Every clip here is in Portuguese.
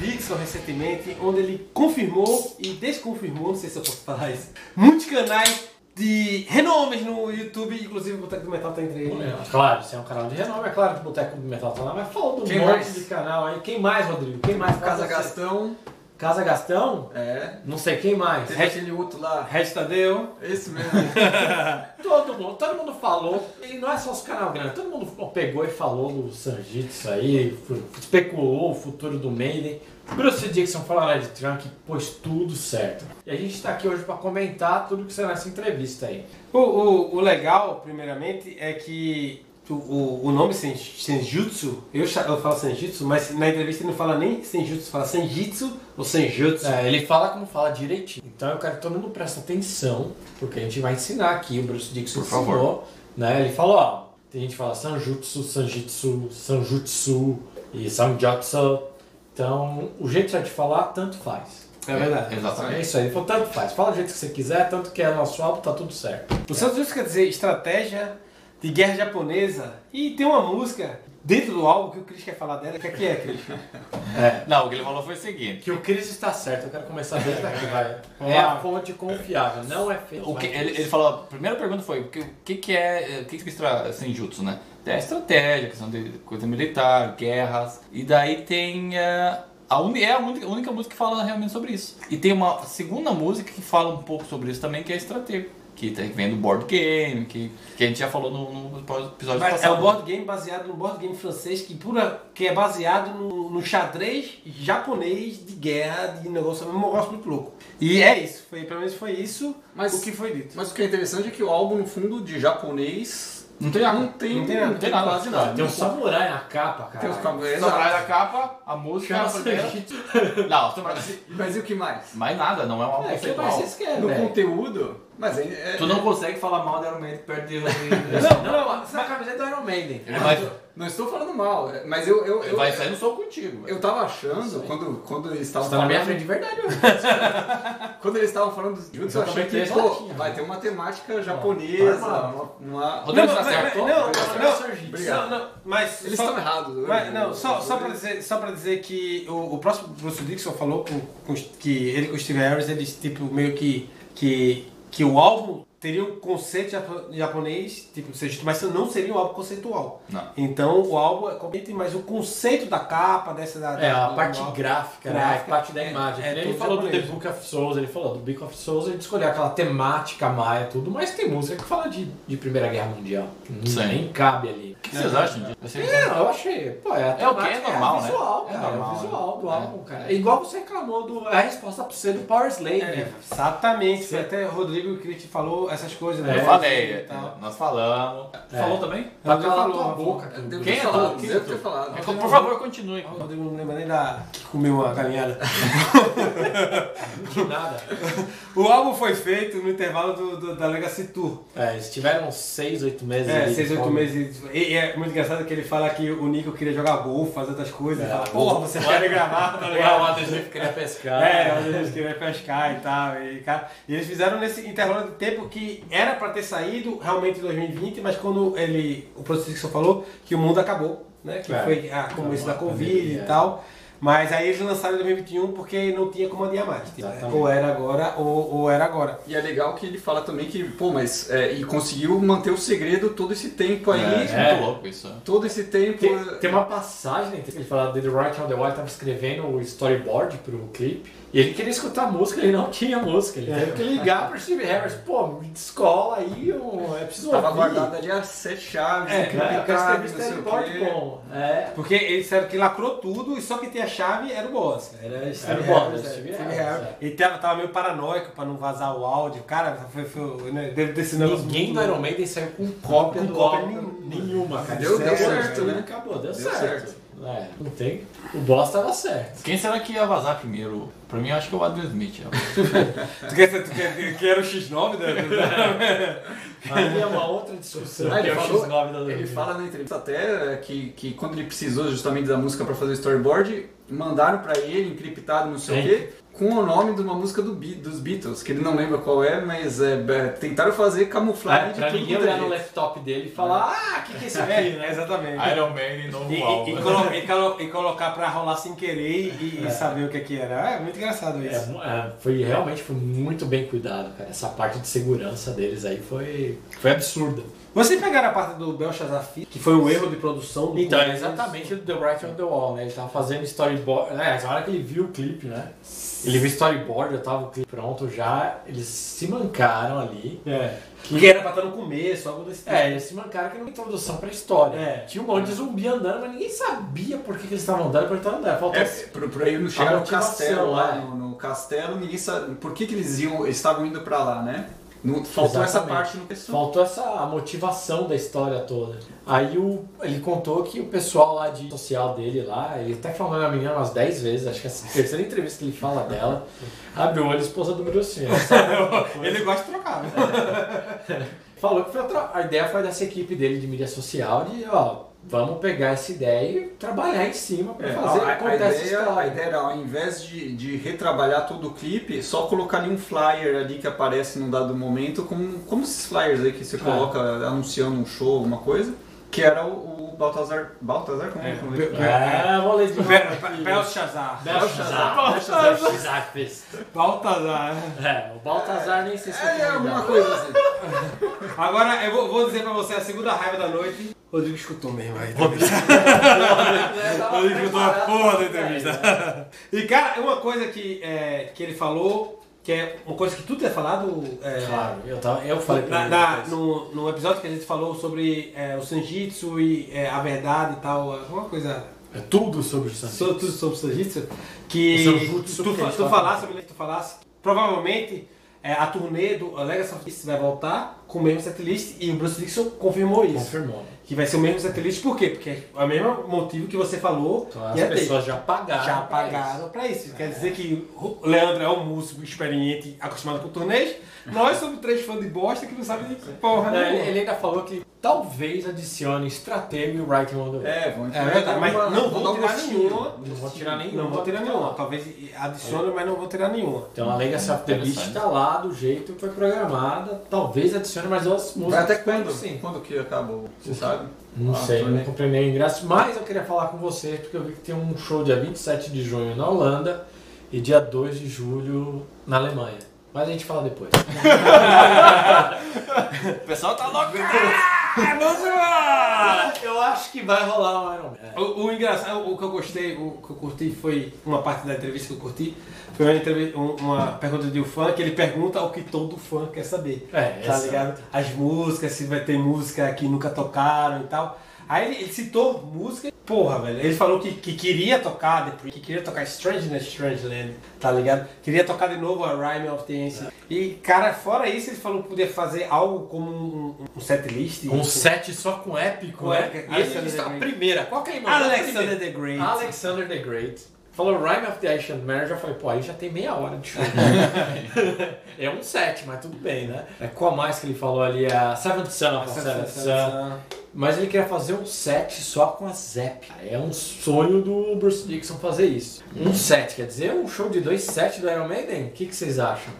Dixon recentemente, onde ele confirmou e desconfirmou, não sei se eu posso falar isso, muitos canais de renomes no YouTube, inclusive o Boteco do Metal tá entre eles. Claro, se é um canal de renome, é claro que o Boteco do Metal tá lá, mas fala do Quem monte mais? de canal aí. Quem mais, Rodrigo? Quem mais? Casa Fala você. Casa Gastão? É. Não sei quem mais. Teve aquele outro lá. Red Tadeu. Esse mesmo. Todo mundo, todo mundo falou, e não é só os canal grandes, todo mundo pegou e falou do Sanjitsu aí, especulou o futuro do Maiden. Bruce Dixon falou lá de Trunk, pôs tudo certo. E a gente tá aqui hoje pra comentar tudo que será nessa entrevista aí. O, o, o legal, primeiramente, é que o, o, nome Sen- Senjutsu, eu, eu falo Senjutsu, mas na entrevista ele não fala nem Senjutsu, fala Senjitsu ou Senjutsu. É, ele fala como fala direitinho. Então eu quero que todo mundo preste atenção, porque a gente vai ensinar aqui, o Bruce Dixon Por favor. ensinou, né? Ele falou, ó, tem gente que fala Sanjutsu, Sanjitsu, Sanjutsu e Sanjutsu. Então, o jeito certo de falar, tanto faz. É verdade. É Exatamente. isso aí, ele falou, tanto faz. Fala do jeito que você quiser, tanto que é nosso álbum, tá tudo certo. O Senjutsu quer dizer estratégia de guerra japonesa. E tem uma música dentro do álbum que o Chris quer falar dela. O que é que é, Chris? É. Não, o que ele falou foi o seguinte. Que o Chris está certo, eu quero começar desde daqui, vai. É a fonte confiável, não é feito. O que, ele, ele falou, a primeira pergunta foi, o que, que, que é, o que que é Senjutsu, né? É estratégia, questão de coisa militar, guerras, e daí tem eh, a, uni- é a única, a única música que fala realmente sobre isso. E tem uma segunda música que fala um pouco sobre isso também, que é estratégia, que tá- vem do board game, que, que a gente já falou no, no episódio Mas passado. é um board game baseado no board game francês que, pura, que é baseado no, no xadrez japonês de guerra, de negócio, um negócio muito louco. E é isso, foi, pelo menos foi isso Mas- o que foi dito. Mas o que é interessante é que o álbum, no fundo, de japonês. Não tem nada. Não tem, Não tem nada. não tem tem quase nada. nada. Tem um samurai na capa, cara. Tem os cabelos. Samurai da capa, a música Chama a. Não, Mas e o que mais? mais nada, não é um álbum É, o que mais vocês querem, No velho? conteúdo. Mas é. é- Tu não consegue falar mal de Iron Maiden perto de... Não, não, essa é a camiseta do Iron Maiden. Vai, Não estou falando mal, é- mas eu. eu, eu, vai sair no soco contigo. eu tava achando, quando, quando eles estavam Você tá na minha falando. frente de verdade. Quando eles estavam falando dos Jutsu, eu achei que pô, latinha, vai né? ter uma temática japonesa, normal. uma. uma- Rodrigo Não, tá certo? não, Não, não, não, não, mas Eles estão errados. Mas, não, só, só, pra dizer, só pra dizer que o, o próximo Bruce Dixon falou que ele com o Steve Harris, eles tipo meio que, que, que o álbum teria um conceito japo- japonês, tipo, seja, mas não seria um álbum conceitual. Não. Então o álbum é completamente, mas o conceito da capa, dessa da, É, a do parte álbum- gráfica, né? Gráfica, A parte da é- imagem. é ele falou do The japonês. Book of Souls, ele falou do Book of Souls, ele escolheu aquela temática maia, tudo, mas tem música que fala de, de Primeira Guerra Mundial. Sim. nem cabe ali. O que vocês acham disso? Não, eu achei. Pô, é, É o que? É temática, normal, né? visual, É cara, É, normal, o visual do né? álbum, cara. É igual você reclamou do, a resposta pra você do Power Slave. É, né? exatamente, Sim. até o Rodrigo que te falou essas coisas. É, Eu né? falei, E tal. nós falamos. É. Falou também? Falou, tua falou. boca. cara. Devo Quem ter é falado, tu? devo ter falado. É, Por favor, continue. O Rodrigo não lembra nem da que comeu uma galinhada. De nada. O álbum foi feito no intervalo do, do- da Legacy Tour. É, eles tiveram uns 6, 8 meses É, ali. seis, de oito folga. meses. E, e é muito engraçado que ele fala que o Nico queria jogar golfe, fazer outras coisas. É. Ele fala, porra, você quer gravar, tá É, o? Adesivo queria pescar. É, mas eles queriam pescar e tal. E, cara, e eles fizeram nesse intervalo de tempo que era pra ter saído realmente em 2020, mas quando ele, o Produto Dixon falou que o mundo acabou, né? Que É. foi a começo da Covid e tal. Mas aí eles lançaram em 2021 porque não tinha como adiar mais. Tipo, ou era agora ou, ou era agora. E é legal que ele fala também que, pô, mas. é, e conseguiu manter o segredo todo esse tempo aí. É, é É. muito louco isso. Todo esse tempo. Tem, tem uma passagem né, que ele fala The Right on the Wall, tava escrevendo o storyboard pro clipe. E ele queria escutar música, ele não tinha música. Ele teve que ligar pro Steve Harris. Pô, me descola aí, eu, é preciso Tava ouvir. guardado ali as sete chaves, É, É, eu quero escrever storyboard bom. É. Porque eles disseram que lacrou tudo e só que tinha a chave era o boss. Era Steve Era o boss, é, Steve Harris, é. Ele tava, tava meio paranoico pra não vazar o áudio. Cara, foi, foi, né, deve ter sido Ninguém do Iron Maiden saiu com cópia Com do cópia álbum nenhuma, cara. Deu- deu certo, né? Acabou, deu, Deu certo. certo. É, não tem. O boss tava certo. Quem será que ia vazar primeiro? Pra mim, eu acho que é o Adrian Smith. Tu quer, tu quer que era o X9 da. Aí é uma outra discussão. Ah, ele, é o falou- X9 da ele fala na entrevista até que, que quando ele precisou justamente da música pra fazer o storyboard, mandaram pra ele, encriptado, não sei o quê, com o nome de uma música do Be- dos Beatles, que ele não lembra qual é, mas é, é, tentaram fazer camuflagem É, de pra ninguém é olhar no laptop dele e falar, ah, o que, que é isso aqui, É, né? exatamente. Iron Maiden, novo E, e, álbum. e colo- e colo- e colocar pra rolar sem querer e, e saber o que, que era. É muito engraçado É, isso. é, foi realmente foi muito bem cuidado, cara. Essa parte de segurança deles aí foi, foi absurda. Vocês pegaram a parte do Belshazzar que foi um erro de produção do Então, é exatamente o The Writing on the Wall, né? Ele tava fazendo storyboard. Né? Na hora que ele viu o clipe, né? Ele viu o storyboard, já tava o clipe pronto já. Eles se mancaram ali. É. Que era pra estar no começo, algo desse tipo. É, eles se mancaram que não introdução pra história. É. Tinha um monte de zumbi andando, mas ninguém sabia por que, que eles estavam andando, por que estavam andando. Faltou É, por, por aí não no castelo lá, é. no, no castelo, ninguém sabe por que, que eles iam, eles estavam indo pra lá, né? Não, faltou essa parte no pessoal. Faltou essa a motivação da história toda. Aí o, ele contou que o pessoal lá de social dele lá, ele até falou na menina umas 10 vezes, acho que é a terceira entrevista que ele fala dela, abriu o olho esposa do Brucinho. Ele gosta de trocar. né? Falou que foi outra- a ideia foi dessa equipe dele de mídia social de, ó, vamos pegar essa ideia e trabalhar em cima pra É, fazer a, a, ideia, a ideia era, ao invés de, de retrabalhar todo o clipe, só colocar ali um flyer ali que aparece num dado momento, como, como esses flyers aí que você coloca anunciando um show, alguma coisa, que era o, o Baltazar. Baltazar? Como é, que é? É, vou ler de novo. Belshazzar. Belshazzar. Baltazar. É, o Baltazar nem sei se É, eu alguma coisa assim. Agora eu vou, vou dizer pra você a segunda raiva da noite. Rodrigo escutou mesmo aí. Rodrigo escutou a porra da entrevista. E cara, uma coisa que, é, que ele falou, que é uma coisa que tu tinha falado. é, Claro, eu, tava, eu falei pra Na, na- no, no episódio que a gente falou sobre é, o Sanjitsu e é, a verdade e tal, alguma coisa É tudo sobre o Santos. sobre, tudo sobre o Sanjitsu, que O Sanjutsu tu, que tu, eles tu falasse tu falasse, provavelmente é, a turnê do Legacy of Peace vai voltar com o mesmo setlist e o Bruce Dixon confirmou isso. Confirmou. Que vai ser o mesmo setlist, por quê? Porque é o mesmo motivo que você falou Então as ter. pessoas já pagaram. já pagaram pra isso. Quer dizer que o Leandro é um músico experiente, acostumado com turnês. Nós somos três fãs de bosta que não sabem de porra Não, ele, nenhuma. ele ainda falou que talvez adicione Stratego e Writing on the Wall. É, vão É verdade, mas não vão vou tirar nenhuma. Não vou tirar nenhuma. Não vou tirar nenhuma. Talvez adicione, mas não vou tirar nenhuma. Então a Legacy of the Beast Interessante. tá lá do jeito que foi programada. Talvez adicione mais duas músicas. Até quando? Sim. Quando que acabou? Você sabe? Não Ah, sei, não comprei nem ingresso, mas eu queria falar com você porque eu vi que tem um show dia 27 de junho na Holanda e dia 2 de julho na Alemanha. Mas a gente fala depois. O pessoal tá louco. Eu acho que vai rolar um Iron Man. O, o engraçado, o que eu gostei, o que eu curti foi uma parte da entrevista que eu curti. Foi uma, entrevista, um- uma pergunta de um fã que ele pergunta o que todo fã quer saber. É, tá essa- ligado? As músicas, se vai ter música que nunca tocaram e tal. Aí ele, ele citou música, porra, velho. Ele falou que, que queria tocar que queria tocar Strange in a Strange Land, tá ligado? Queria tocar de novo a Rhyme of the Ancient. E, cara, fora isso, ele falou que podia fazer algo como um, um setlist. Um set só com épico, Com né? E ele a primeira. Qual que ele mandou? Alexander the Great. Alexander the Great. Falou Rhyme of the Ancient Man, eu já falei, pô, aí já tem meia hora de show. é um set, mas tudo bem, né? É, qual mais que ele falou ali? A Seventh Son a Seventh Son. Mas ele queria fazer um set só com a Zep. É um sonho do Bruce Dixon fazer isso. Um set, quer dizer, um show de dois sets do Iron Maiden? O que, que vocês acham?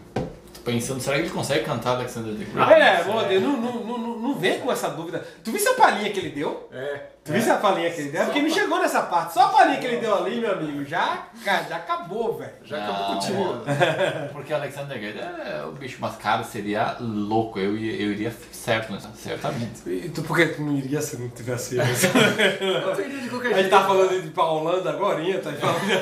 Pensando, será que ele consegue cantar Alexander the Great? Ah, É, bom, sei. não, não, não, não, vem com essa dúvida. Tu viu a palhinha que ele deu? É. Tu viu a palhinha que ele deu? É Porque me chegou nessa parte. Só a palhinha que ele deu ali, meu amigo, já, já acabou, velho. Já Não, acabou contigo. Porque Alexander the Great é o bicho, mas cara, seria louco. Eu, ia- eu iria certo, né? Certamente. E tu, por que tu não iria se não tivesse isso? Eu iria de qualquer A gente jeito. tá falando de Holanda agora, tá falando de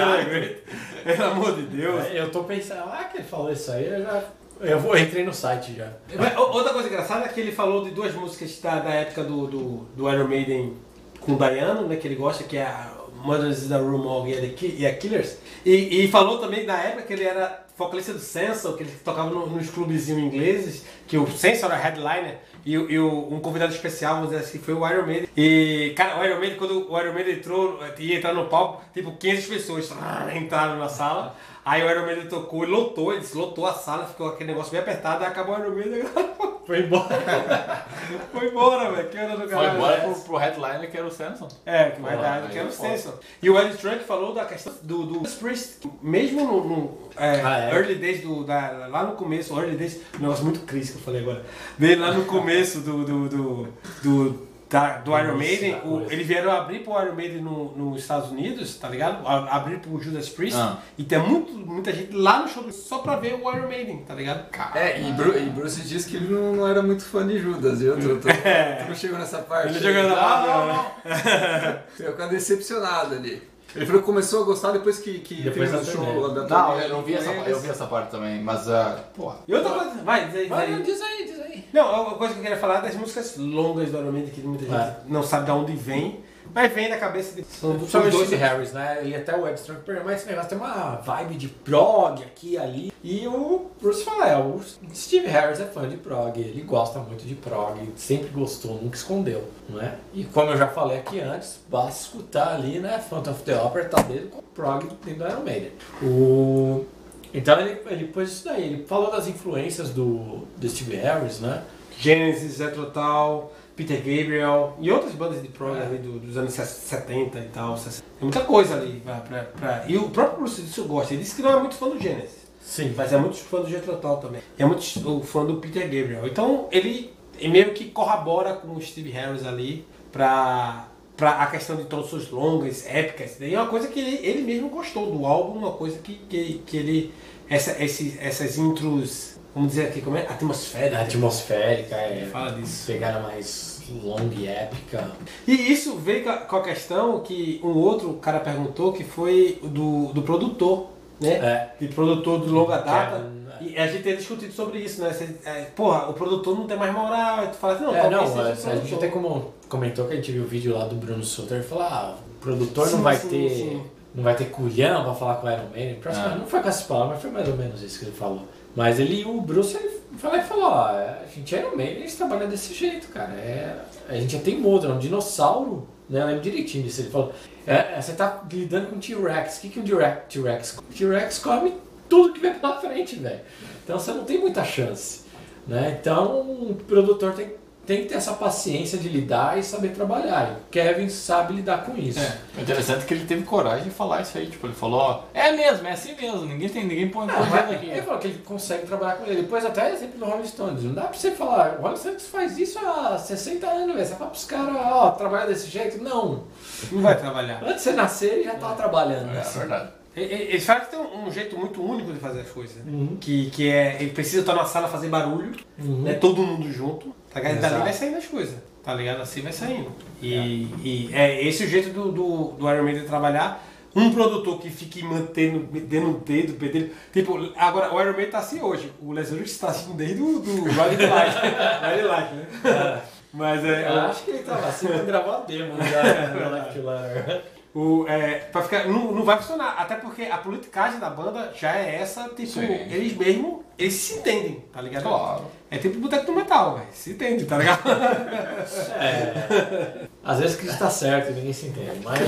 Alexander Great. Pelo amor de Deus. Eu tô pensando, ah, que ele falou isso aí, eu já. Eu vou, entrei no site já. Mas, Outra coisa engraçada é que ele falou de duas músicas da, da época do, do, do Iron Maiden com o Dayano, né, que ele gosta, que é a Mothers in the Room e e a Killers. E, e falou também da época que ele era vocalista do Sensor, que ele tocava no- nos clubezinhos ingleses, que o Sensor era headliner. E, e um convidado especial, vamos dizer assim, foi o Iron Maiden. E, cara, o Iron Maiden, quando o Iron Maiden entrou, ia entrar no palco, tipo, 500 pessoas entraram na sala. Aí o Iron Maiden tocou e lotou, ele lotou a sala, ficou aquele negócio bem apertado, aí acabou o Iron Maiden. Foi embora. Foi embora, velho. Que era do Foi caralho. embora pro, pro headliner que era o Samson. É, que verdade, aí que era o. Samson. E o Ed Trunk falou da questão do, do Priest, mesmo no, no, é, Ah, é? early days do, da, lá no começo, early days, um negócio muito Chris que eu falei agora, dele lá no começo do, do, do, do, da- do Iron Maiden, o- eles vieram abrir pro Iron Maiden no, nos Estados Unidos, tá ligado? A- Abrir pro Judas Priest, Ah. e tem muito, muita gente lá no show do- só pra ver o Iron Maiden, tá ligado? É, e, Bru- e Bruce disse que ele não, não era muito fã de Judas, viu? Tu, tu, tu não chegou nessa parte. Ele chegou na- Ah, não, não. Ficou ficando decepcionado ali. Ele falou que começou a gostar depois que, que Depois teve o show da Não, eu não vi essa, eu vi essa parte também, mas, uh, porra. E outra coisa, vai, diz aí, diz Vai, diz aí, diz aí. Não, uma coisa que eu queria falar é das músicas longas do Iron Maiden, que muita gente É. não sabe de onde vem, mas vem da cabeça de. São São dois. dois Harris, né? Ele até o perdeu, mas esse negócio tem uma vibe de prog aqui e ali. E o Bruce fala, é, o Steve Harris é fã de prog, ele gosta muito de prog, sempre gostou, nunca escondeu, não é? E como eu já falei aqui antes, basta escutar ali, né? Phantom of the Opera tá dele com prog dentro do Iron Maiden. O... Então ele, ele pôs isso daí, ele falou das influências do, do Steve Harris, né? Genesis, Zé Total, Peter Gabriel e outras bandas de prog É. ali do- dos anos 70 e tal. 60. Tem muita coisa ali pra, pra, pra- E o próprio Bruce disso gosta. Ele disse que não é muito fã do Genesis, Sim. mas é muito fã do Zé Total também. E é muito fã do Peter Gabriel. Então ele, ele meio que corrobora com o Steve Harris ali pra. Pra a questão de todas longas, épicas, daí é uma coisa que ele, ele mesmo gostou do álbum, uma coisa que, que, que ele. Essa, esse, essas intros, vamos dizer aqui, como é? Atmosfera. Atmosférica, é. Fala disso. Pegada mais longa e épica. E isso veio com a, com a questão que um outro cara perguntou, que foi do, do produtor, né? É. De produtor de longa data. É. E a gente tem discutido sobre isso, né? Você, é, porra, o produtor não tem mais moral. Aí tu fala assim, não, É, não, seja é, o a gente até como comentou que a gente viu o vídeo lá do Bruno Sutter e falou, ah, o produtor Sim, não vai sim, ter. sim. Não vai ter culhão pra falar com o Iron. Próximo- Ah. Não foi com essas palavras, mas foi mais ou menos isso que ele falou. Mas ele, o Bruce, ele falou, ele falou ó, a gente é Iron Maiden, eles trabalham desse jeito, cara. É, a gente é teimoso, é um dinossauro, né? Eu lembro direitinho disso. Ele falou, é, você tá lidando com T-Rex. O que, que o T-Rex T-Rex come? Tudo que vem pela frente, velho. Então você não tem muita chance. Né? Então o produtor tem, tem que ter essa paciência de lidar e saber trabalhar. E o Kevin sabe lidar com isso. É, o interessante é que ele teve coragem de falar isso aí. Tipo, ele falou, ó, é mesmo, é assim mesmo, ninguém tem, ninguém põe Ah, aqui. Ele falou que ele consegue trabalhar com ele. Depois até exemplo do Rolling Stones. Não dá pra você falar, o Rolling Stones faz isso há 60 anos, velho. Você fala pros caras, ó, trabalhar desse jeito? Não. Não vai trabalhar. Antes de você nascer, ele já tava trabalhando. É assim. verdade. Eles falam que tem um um jeito muito único de fazer as coisas. né? Uhum. Que, que é, ele precisa estar na sala fazer barulho, Uhum. né? Todo mundo junto. Tá ligado? E Dali vai saindo as coisas. Tá ligado? Assim vai saindo. E e é, esse o jeito do, do, do Iron Maiden trabalhar. Um produtor que fique mantendo, dando o dedo, pedendo. Tipo, agora o Iron Maiden tá assim hoje. O Leslie está assim desde o do Riding Light. Riding Light, né? Mas é. Eu acho que ele tava assim pra gravar a demo já Left Letter. O, é, pra ficar, não, não vai funcionar, até porque a politicagem da banda já é essa, tipo, Sim. eles mesmo, eles se entendem, tá ligado? Claro. É tipo boteco do metal, velho, se entende, tá ligado? É. Às vezes que está certo e ninguém se entende. Mas.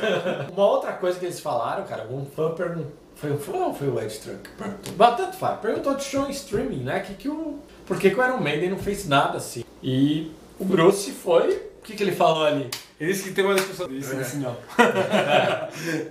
Uma outra coisa que eles falaram, cara, um fã perguntou. Foi o fã ou foi o Ed Trunk? que Perguntou. Mas tanto faz. Perguntou de show em streaming, né? Que, que o, por que, que o Iron Maiden não fez nada assim? E o Bruce foi. O que, que ele falou ali? Ele disse que tem uma discussão disso, ele disse não.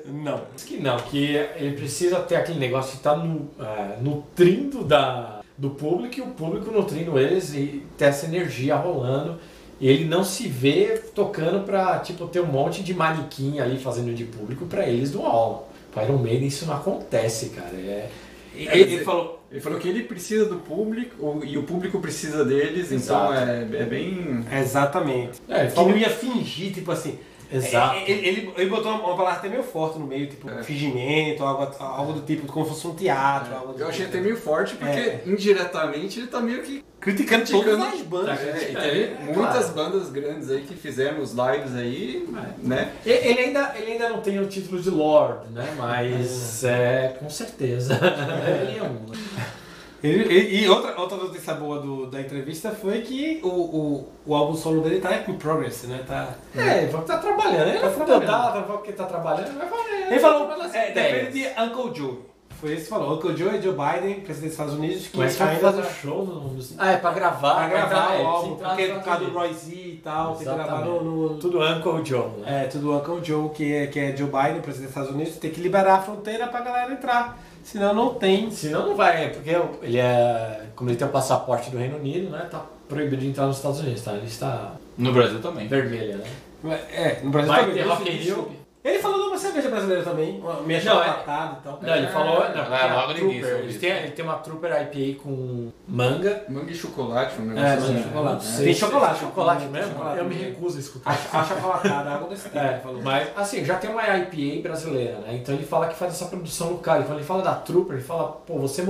não. Diz que não, que ele precisa ter aquele negócio de estar no, é, nutrindo da, do público e o público nutrindo eles e ter essa energia rolando. E ele não se vê tocando pra, tipo, ter um monte de manequim ali fazendo de público pra eles do álbum. Para Iron Maiden isso não acontece, cara. É, Ele, ele falou, Ele falou que ele precisa do público e o público precisa deles, Exato. então é, é bem. exatamente. é, Que não ia fingir, tipo assim. Exato. É, Ele, ele, ele botou uma, uma palavra até meio forte no meio, tipo, É. fingimento, algo, algo do tipo, como se fosse um teatro. Algo do Eu achei tipo. até meio forte porque É. indiretamente ele tá meio que. Criticando, criticando- todas as bandas. Tá, É, É, é, muitas claro. bandas grandes aí que fizeram os lives aí, É. né? Ele ainda, ele ainda não tem o título de Lord, né? Mas é, com certeza. ele é um. Né? E e outra, outra notícia boa do, da entrevista foi que o, o, o álbum solo dele tá em progress, né? Tá, É, ele que tá trabalhando. Ele Tá tá trabalhando. Tá, porque tá trabalhando. Vai falar, ele falou, é, depende de Uncle Joe. Foi esse que falou. Uncle Joe e Joe Biden, presidente dos Estados Unidos, que Mas pra ainda fazer tá- o show no... Ah, é pra gravar. pra gravar é, o álbum, porque nos por causa do Roy Z e tal, tem que gravar no, no-. Tudo Uncle Joe, né? É, tudo Uncle Joe, que é, que é Joe Biden, presidente dos Estados Unidos, tem que liberar a fronteira pra galera entrar. Senão não tem. Senão não vai, é porque ele é. Como ele tem o passaporte do Reino Unido, né? Tá proibido de entrar nos Estados Unidos, tá? Ele está No Brasil também. vermelha, né? É, no Brasil Vai também. ter Rock in Rio. Ele falou cerveja brasileira também, Não, é- chocolatada e tal. Não, ele falou. Não, é logo no início, ele, tem, ele tem uma Trooper IPA com manga. Manga e chocolate, um É, negócio manga e assim. chocolate. É. Tem chocolate. Tem chocolate Tem mesmo? chocolate Eu me recuso a escutar. A, chocolatada, algo desse tipo, É, mas assim, já tem uma IPA brasileira, né? Então ele fala que faz essa produção local. Então ele fala da Trooper, ele fala, pô, você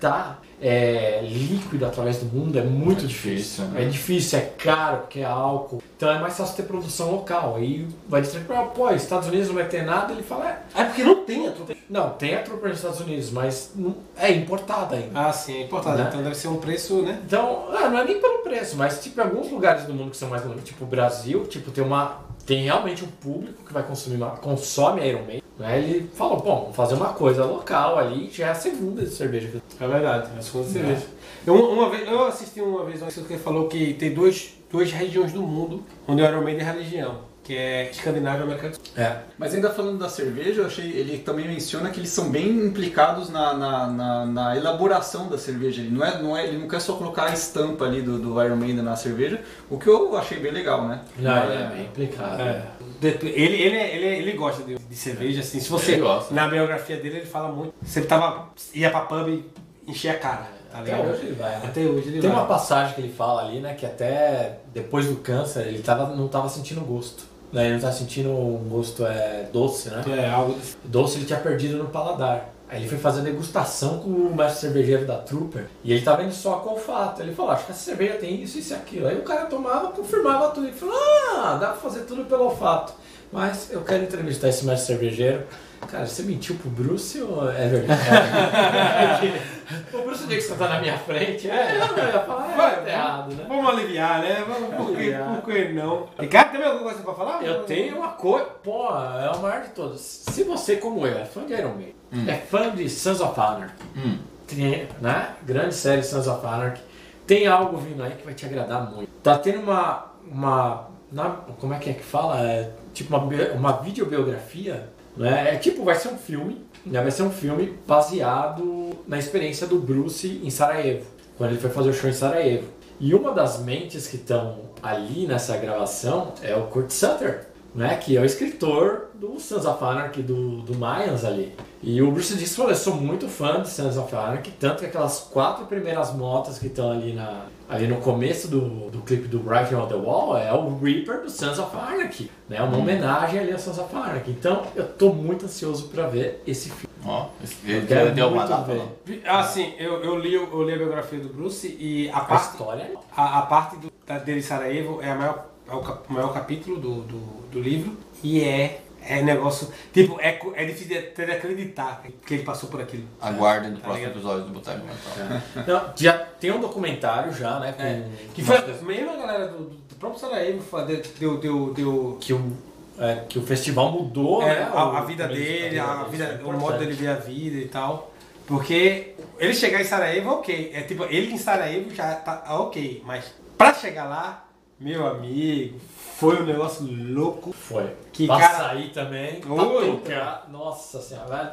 movimentar é, líquido através do mundo é muito É difícil. difícil, né? É difícil, é caro, porque é álcool. Então é mais fácil ter produção local. Aí vai dizer, pô, Estados Unidos não vai ter nada, ele fala, é, É porque não tem a trupe. não, tem a Trooper nos Estados Unidos, mas não- é importada ainda. Ah, sim, é importante. Né? Então deve ser um preço, né? Então, ah, não é nem pelo preço, mas tipo, em alguns lugares do mundo que são mais longe, tipo o Brasil, tipo, tem uma. Tem realmente um público que vai consumir consome Iron Maiden. Né? Ele falou, bom, vamos fazer uma coisa local ali, já é a segunda de cerveja É verdade, é a segunda cerveja. Eu, uma vez, eu assisti uma vez uma pessoa que falou que tem dois, duas regiões do mundo onde o Iron Maiden é religião, que é Escandinávia e América do Sul. É. Mas ainda falando da cerveja, eu achei, ele também menciona que eles são bem implicados na, na, na- na elaboração da cerveja. Ele não, é, não é, ele não quer só colocar a estampa ali do, do Iron Maiden na cerveja, o que eu achei bem legal, né? Não, ele é bem implicado. É. Ele, ele, ele, ele gosta de, de cerveja, assim. Se você. Ele gosta. Na biografia dele, ele fala muito. Sempre tava. ia pra pub e enchia a cara. Tá Até hoje ele vai, né? Até hoje ele Tem vai. uma passagem que ele fala ali, né, que até depois do câncer ele tava, não tava sentindo gosto. Né? Ele não tava sentindo um gosto é, doce, né? É, algo doce ele tinha perdido no paladar. Aí ele foi fazer degustação com o mestre cervejeiro da Trooper e ele tava indo só com olfato. Ele falou, acho que essa cerveja tem isso, isso e aquilo. Aí o cara tomava, confirmava tudo. Ele falou, ah, dá pra fazer tudo pelo olfato. Mas eu quero entrevistar esse mestre cervejeiro. Cara, você mentiu pro Bruce ou é verdade? o Bruce Dixon tá na minha frente. É, eu ia falar, é, Vai, tá errado, né? Vamos aliviar, né? Vamos, por, que, por que não? Ricardo, tem alguma coisa pra falar? Eu tenho uma coisa. Pô, é o maior de todos. Se você, como eu, é fã de Iron Maiden, é fã de Sons of Anarchy, Hum. tem, né? Grande série Sons of Anarchy, tem algo vindo aí que vai te agradar muito. Tá tendo uma. uma na- como é que é que fala? É tipo uma, uma videobiografia, né? É tipo, vai ser um filme, né? Vai ser um filme baseado na experiência do Bruce em Sarajevo, quando ele foi fazer o show em Sarajevo. E uma das mentes que estão ali nessa gravação é o Kurt Sutter, né? Que é o escritor do Sons of Anarchy, do, do Mayans ali. E o Bruce disse, falou, eu sou muito fã de Sons of Anarchy, tanto que aquelas quatro primeiras motas que estão ali, na, ali no começo do, do clipe do Writing on the Wall é o Reaper do Sons of Anarchy, né? Uma homenagem ali a Sons of Anarchy. Então, eu tô muito ansioso pra ver esse filme. Ó, ele quero deu uma muito data ver. lá. Ah, sim, eu, eu, li, eu li a biografia do Bruce e a A parte, história é a, a parte do, da, dele em Sarajevo é, a maior, é o, maior capítulo do, do, do livro e é, é negócio. Tipo, é, é difícil de, até de acreditar que ele passou por aquilo. Aguardem no Tá próximo ligado? episódio do Boteco Mental. Não, já tem um documentário já, né? Com, É, Que foi mesmo a galera do, do próprio Sarajevo deu, deu, deu, deu que o, é, que o festival mudou, É, né? a, o- a vida dele, a vida, é o modo dele ver a vida e tal. Porque ele chegar em Sarajevo, ok. É tipo, ele em Sarajevo já tá ok. Mas pra chegar lá, meu amigo, foi um negócio louco. Foi. Que pra cara- sair também, Oi, tocar. Nossa senhora, velho.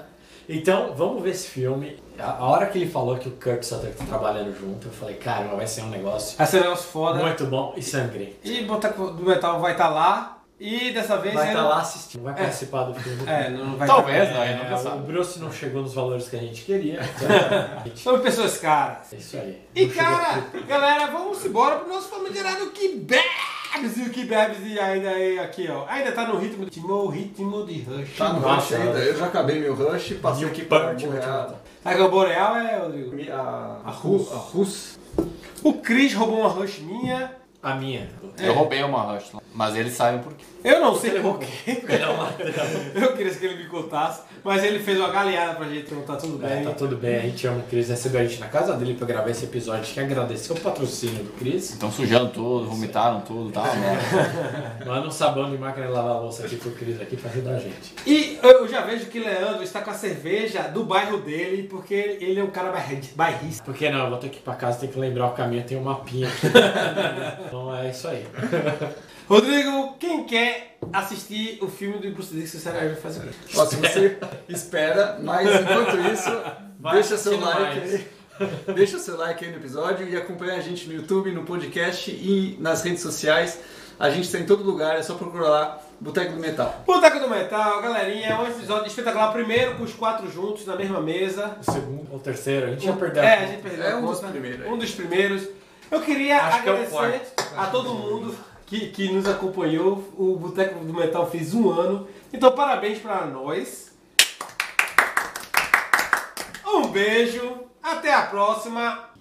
Então, vamos ver esse filme. A, a hora que ele falou que o Kurt Sutter tá trabalhando junto, eu falei, cara, vai ser um negócio Vai ser um negócio foda. muito bom e sangrento. E Boteco do Metal vai estar lá. E dessa vez. Vai estar lá assistindo, vai participar do filme. É, não vai Talvez, tá- não, é, nunca É, sabe. o Bruce não chegou nos valores que a gente queria. então, São pessoas caras. é isso aí. E Não cara, galera, vamos embora pro nosso famigerado que bebes e o que bebes e ainda aí aqui, ó. Ainda tá no ritmo, ritmo, ritmo de rush. Tá no rush ainda. Eu já acabei meu rush e passei o aqui para punch, a Aí o Boreal é, Rodrigo. a, a Rus. O Cris roubou uma rush minha A minha. Eu roubei uma Rush mas eles sabem por quê. Eu não sei. Ele é um ladrão. Eu queria que ele me contasse, mas ele fez uma galeada pra gente, então tá tudo É, bem. tá tudo bem, a gente ama o Cris, recebeu a gente na casa dele pra gravar esse episódio. A gente quer agradecer o patrocínio do Cris. Estão sujando tudo, vomitaram tudo, tá uma merda. Manda um sabão de máquina de lavar louça aqui pro Cris aqui pra ajudar a gente. E eu já vejo que Leandro está com a cerveja do bairro dele, porque ele é um cara bairri- bairrista. Porque não, eu vou ter que ir pra casa, tem que lembrar o caminho, tem um mapinha aqui. então é isso aí. Rodrigo, quem quer assistir o filme do Bruce que vai fazer o quê? Ó, se você espera, mas enquanto isso, Vai deixa seu like mais. aí. Deixa seu like aí no episódio e acompanha a gente no YouTube, no podcast e nas redes sociais. A gente está em todo lugar, é só procurar lá Boteco do Metal. Boteco do Metal, galerinha, é um episódio espetacular. Primeiro com os quatro juntos na mesma mesa. O segundo ou o terceiro, a gente já perdeu. É, a gente perdeu É um dos primeiros. Um dos primeiros. Eu queria Acho que é agradecer a todo mundo que, que nos acompanhou. O Boteco do Metal fez um ano. Então, parabéns para nós. Um beijo. Até a próxima.